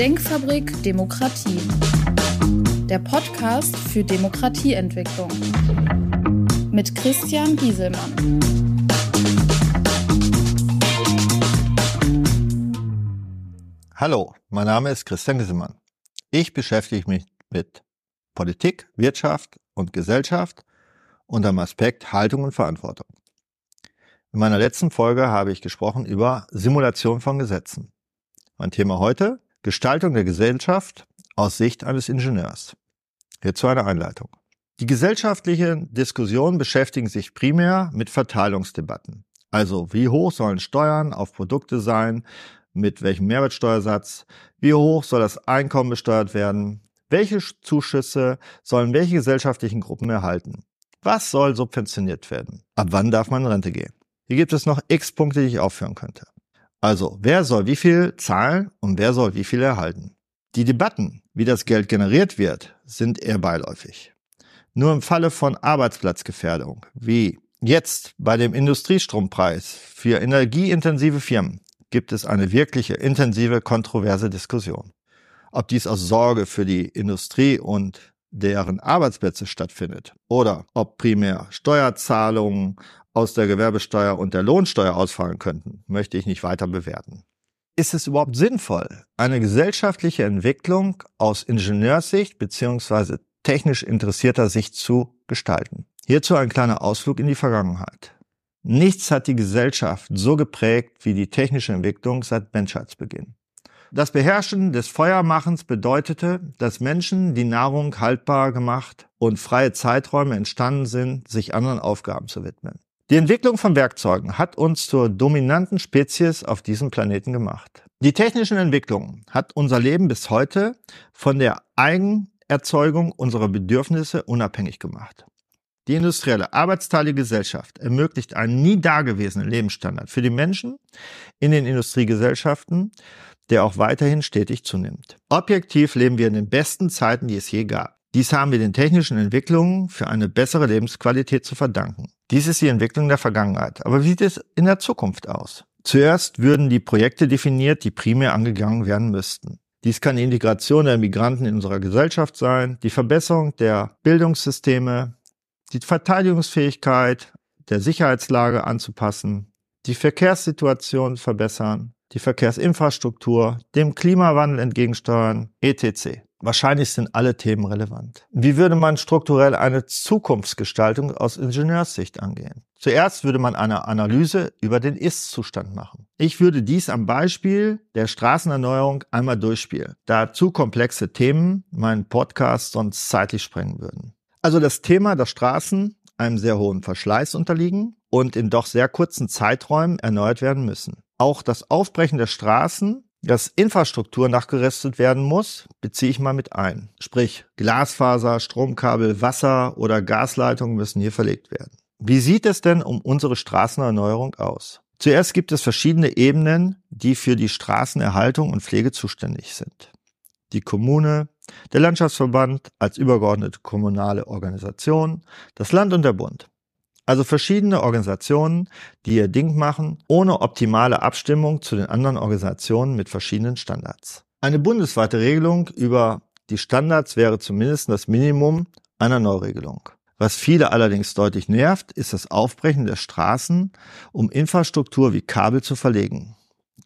Denkfabrik Demokratie. Der Podcast für Demokratieentwicklung. Mit Christian Gieselmann. Hallo, mein Name ist Christian Gieselmann. Ich beschäftige mich mit Politik, Wirtschaft und Gesellschaft unter dem Aspekt Haltung und Verantwortung. In meiner letzten Folge habe ich gesprochen über Simulation von Gesetzen. Mein Thema heute, Gestaltung der Gesellschaft aus Sicht eines Ingenieurs. Hierzu eine Einleitung. Die gesellschaftlichen Diskussionen beschäftigen sich primär mit Verteilungsdebatten. Also wie hoch sollen Steuern auf Produkte sein, mit welchem Mehrwertsteuersatz, wie hoch soll das Einkommen besteuert werden, welche Zuschüsse sollen welche gesellschaftlichen Gruppen erhalten, was soll subventioniert werden, ab wann darf man in Rente gehen. Hier gibt es noch x Punkte, die ich aufführen könnte. Also, wer soll wie viel zahlen und wer soll wie viel erhalten? Die Debatten, wie das Geld generiert wird, sind eher beiläufig. Nur im Falle von Arbeitsplatzgefährdung, wie jetzt bei dem Industriestrompreis für energieintensive Firmen, gibt es eine wirkliche intensive, kontroverse Diskussion. Ob dies aus Sorge für die Industrie und deren Arbeitsplätze stattfindet oder ob primär Steuerzahlungen aus der Gewerbesteuer und der Lohnsteuer ausfallen könnten, möchte ich nicht weiter bewerten. Ist es überhaupt sinnvoll, eine gesellschaftliche Entwicklung aus Ingenieurssicht bzw. technisch interessierter Sicht zu gestalten? Hierzu ein kleiner Ausflug in die Vergangenheit. Nichts hat die Gesellschaft so geprägt wie die technische Entwicklung seit Menschheitsbeginn. Das Beherrschen des Feuermachens bedeutete, dass Menschen die Nahrung haltbar gemacht und freie Zeiträume entstanden sind, sich anderen Aufgaben zu widmen. Die Entwicklung von Werkzeugen hat uns zur dominanten Spezies auf diesem Planeten gemacht. Die technischen Entwicklungen hat unser Leben bis heute von der Eigenerzeugung unserer Bedürfnisse unabhängig gemacht. Die industrielle arbeitsteilige Gesellschaft ermöglicht einen nie dagewesenen Lebensstandard für die Menschen in den Industriegesellschaften, der auch weiterhin stetig zunimmt. Objektiv leben wir in den besten Zeiten, die es je gab. Dies haben wir den technischen Entwicklungen für eine bessere Lebensqualität zu verdanken. Dies ist die Entwicklung der Vergangenheit. Aber wie sieht es in der Zukunft aus? Zuerst würden die Projekte definiert, die primär angegangen werden müssten. Dies kann die Integration der Migranten in unserer Gesellschaft sein, die Verbesserung der Bildungssysteme, die Verteidigungsfähigkeit der Sicherheitslage anzupassen, die Verkehrssituation verbessern, die Verkehrsinfrastruktur, dem Klimawandel entgegensteuern, etc. Wahrscheinlich sind alle Themen relevant. Wie würde man strukturell eine Zukunftsgestaltung aus Ingenieurssicht angehen? Zuerst würde man eine Analyse über den Ist-Zustand machen. Ich würde dies am Beispiel der Straßenerneuerung einmal durchspielen, da zu komplexe Themen meinen Podcast sonst zeitlich sprengen würden. Also das Thema, dass Straßen einem sehr hohen Verschleiß unterliegen und in doch sehr kurzen Zeiträumen erneuert werden müssen. Auch das Aufbrechen der Straßen dass Infrastruktur nachgerüstet werden muss, beziehe ich mal mit ein. Sprich, Glasfaser, Stromkabel, Wasser oder Gasleitungen müssen hier verlegt werden. Wie sieht es denn um unsere Straßenerneuerung aus? Zuerst gibt es verschiedene Ebenen, die für die Straßenerhaltung und Pflege zuständig sind. Die Kommune, der Landschaftsverband als übergeordnete kommunale Organisation, das Land und der Bund. Also verschiedene Organisationen, die ihr Ding machen, ohne optimale Abstimmung zu den anderen Organisationen mit verschiedenen Standards. Eine bundesweite Regelung über die Standards wäre zumindest das Minimum einer Neuregelung. Was viele allerdings deutlich nervt, ist das Aufbrechen der Straßen, um Infrastruktur wie Kabel zu verlegen.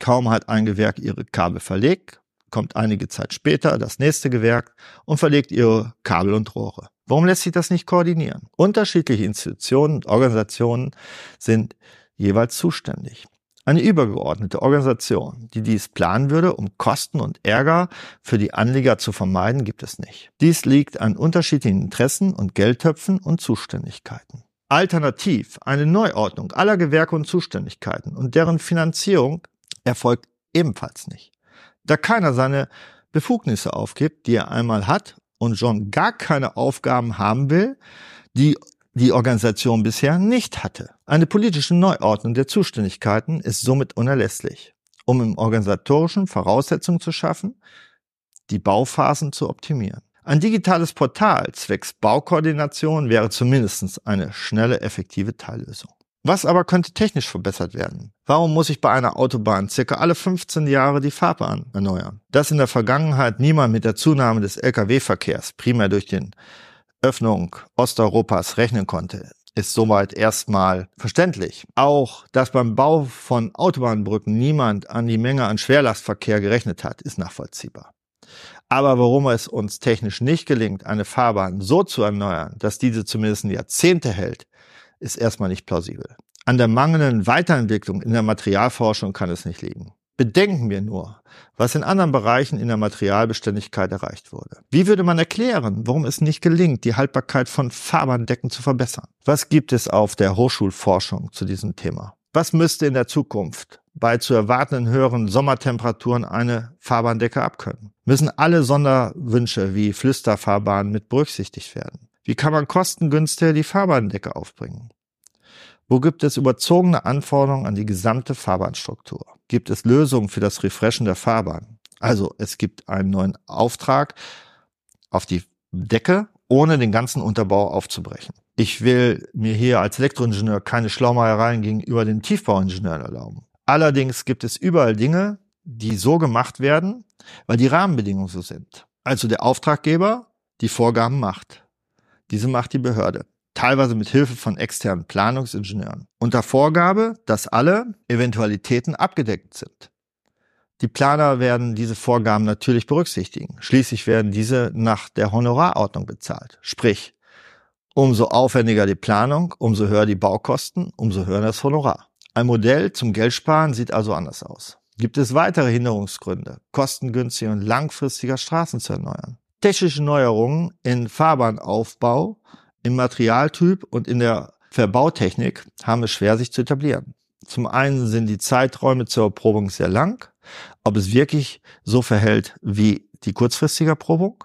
Kaum hat ein Gewerk ihre Kabel verlegt, kommt einige Zeit später das nächste Gewerk und verlegt ihre Kabel und Rohre. Warum lässt sich das nicht koordinieren? Unterschiedliche Institutionen und Organisationen sind jeweils zuständig. Eine übergeordnete Organisation, die dies planen würde, um Kosten und Ärger für die Anleger zu vermeiden, gibt es nicht. Dies liegt an unterschiedlichen Interessen und Geldtöpfen und Zuständigkeiten. Alternativ eine Neuordnung aller Gewerke und Zuständigkeiten und deren Finanzierung erfolgt ebenfalls nicht. Da keiner seine Befugnisse aufgibt, die er einmal hat und schon gar keine Aufgaben haben will, die die Organisation bisher nicht hatte. Eine politische Neuordnung der Zuständigkeiten ist somit unerlässlich, um im organisatorischen Voraussetzungen zu schaffen, die Bauphasen zu optimieren. Ein digitales Portal zwecks Baukoordination wäre zumindest eine schnelle, effektive Teillösung. Was aber könnte technisch verbessert werden? Warum muss ich bei einer Autobahn circa alle 15 Jahre die Fahrbahn erneuern? Dass in der Vergangenheit niemand mit der Zunahme des Lkw-Verkehrs, primär durch den Öffnung Osteuropas, rechnen konnte, ist soweit erstmal verständlich. Auch, dass beim Bau von Autobahnbrücken niemand an die Menge an Schwerlastverkehr gerechnet hat, ist nachvollziehbar. Aber warum es uns technisch nicht gelingt, eine Fahrbahn so zu erneuern, dass diese zumindest Jahrzehnte hält, ist erstmal nicht plausibel. An der mangelnden Weiterentwicklung in der Materialforschung kann es nicht liegen. Bedenken wir nur, was in anderen Bereichen in der Materialbeständigkeit erreicht wurde. Wie würde man erklären, warum es nicht gelingt, die Haltbarkeit von Fahrbahndecken zu verbessern? Was gibt es auf der Hochschulforschung zu diesem Thema? Was müsste in der Zukunft bei zu erwartenden höheren Sommertemperaturen eine Fahrbahndecke abkönnen? Müssen alle Sonderwünsche wie Flüsterfahrbahnen mit berücksichtigt werden? Wie kann man kostengünstiger die Fahrbahndecke aufbringen? Wo gibt es überzogene Anforderungen an die gesamte Fahrbahnstruktur? Gibt es Lösungen für das Refreshen der Fahrbahn? Also es gibt einen neuen Auftrag auf die Decke, ohne den ganzen Unterbau aufzubrechen. Ich will mir hier als Elektroingenieur keine Schlaumeiereien gegenüber den Tiefbauingenieuren erlauben. Allerdings gibt es überall Dinge, die so gemacht werden, weil die Rahmenbedingungen so sind. Also der Auftraggeber die Vorgaben macht. Diese macht die Behörde, teilweise mit Hilfe von externen Planungsingenieuren, unter Vorgabe, dass alle Eventualitäten abgedeckt sind. Die Planer werden diese Vorgaben natürlich berücksichtigen. Schließlich werden diese nach der Honorarordnung bezahlt. Sprich, umso aufwendiger die Planung, umso höher die Baukosten, umso höher das Honorar. Ein Modell zum Geldsparen sieht also anders aus. Gibt es weitere Hinderungsgründe, kostengünstiger und langfristiger Straßen zu erneuern? technische Neuerungen in Fahrbahnaufbau, im Materialtyp und in der Verbautechnik haben es schwer, sich zu etablieren. Zum einen sind die Zeiträume zur Erprobung sehr lang. Ob es wirklich so verhält wie die kurzfristige Erprobung?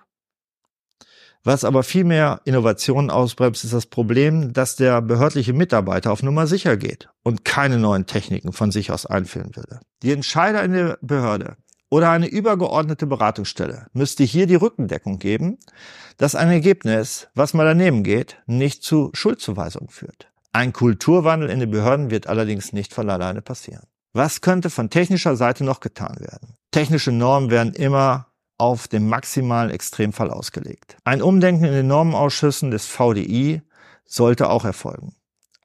Was aber viel mehr Innovationen ausbremst, ist das Problem, dass der behördliche Mitarbeiter auf Nummer sicher geht und keine neuen Techniken von sich aus einführen würde. Die Entscheider in der Behörde oder eine übergeordnete Beratungsstelle müsste hier die Rückendeckung geben, dass ein Ergebnis, was mal daneben geht, nicht zu Schuldzuweisungen führt. Ein Kulturwandel in den Behörden wird allerdings nicht von alleine passieren. Was könnte von technischer Seite noch getan werden? Technische Normen werden immer auf den maximalen Extremfall ausgelegt. Ein Umdenken in den Normenausschüssen des VDI sollte auch erfolgen.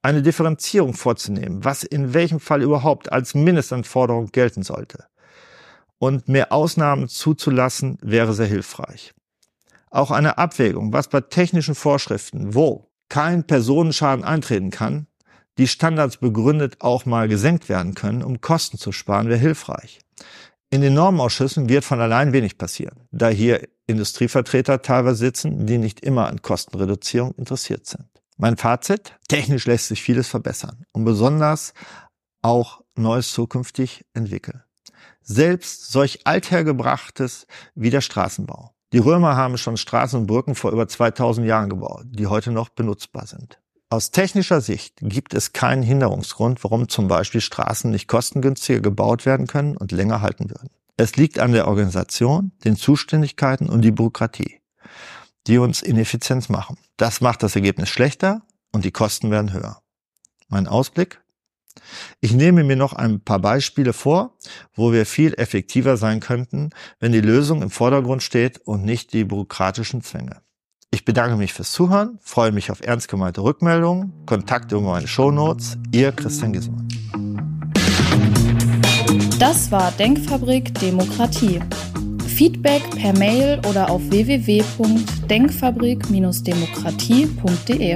Eine Differenzierung vorzunehmen, was in welchem Fall überhaupt als Mindestanforderung gelten sollte und mehr Ausnahmen zuzulassen, wäre sehr hilfreich. Auch eine Abwägung, was bei technischen Vorschriften, wo kein Personenschaden eintreten kann, die Standards begründet auch mal gesenkt werden können, um Kosten zu sparen, wäre hilfreich. In den Normausschüssen wird von allein wenig passieren, da hier Industrievertreter teilweise sitzen, die nicht immer an Kostenreduzierung interessiert sind. Mein Fazit, technisch lässt sich vieles verbessern und besonders auch Neues zukünftig entwickeln selbst solch althergebrachtes wie der Straßenbau. Die Römer haben schon Straßen und Brücken vor über 2000 Jahren gebaut, die heute noch benutzbar sind. Aus technischer Sicht gibt es keinen Hinderungsgrund, warum zum Beispiel Straßen nicht kostengünstiger gebaut werden können und länger halten würden. Es liegt an der Organisation, den Zuständigkeiten und die Bürokratie, die uns ineffizient machen. Das macht das Ergebnis schlechter und die Kosten werden höher. Mein Ausblick? Ich nehme mir noch ein paar Beispiele vor, wo wir viel effektiver sein könnten, wenn die Lösung im Vordergrund steht und nicht die bürokratischen Zwänge. Ich bedanke mich fürs Zuhören, freue mich auf ernst gemeinte Rückmeldungen, Kontakte über meine Shownotes. Ihr Christian Gismann. Das war Denkfabrik Demokratie. Feedback per Mail oder auf www.denkfabrik-demokratie.de.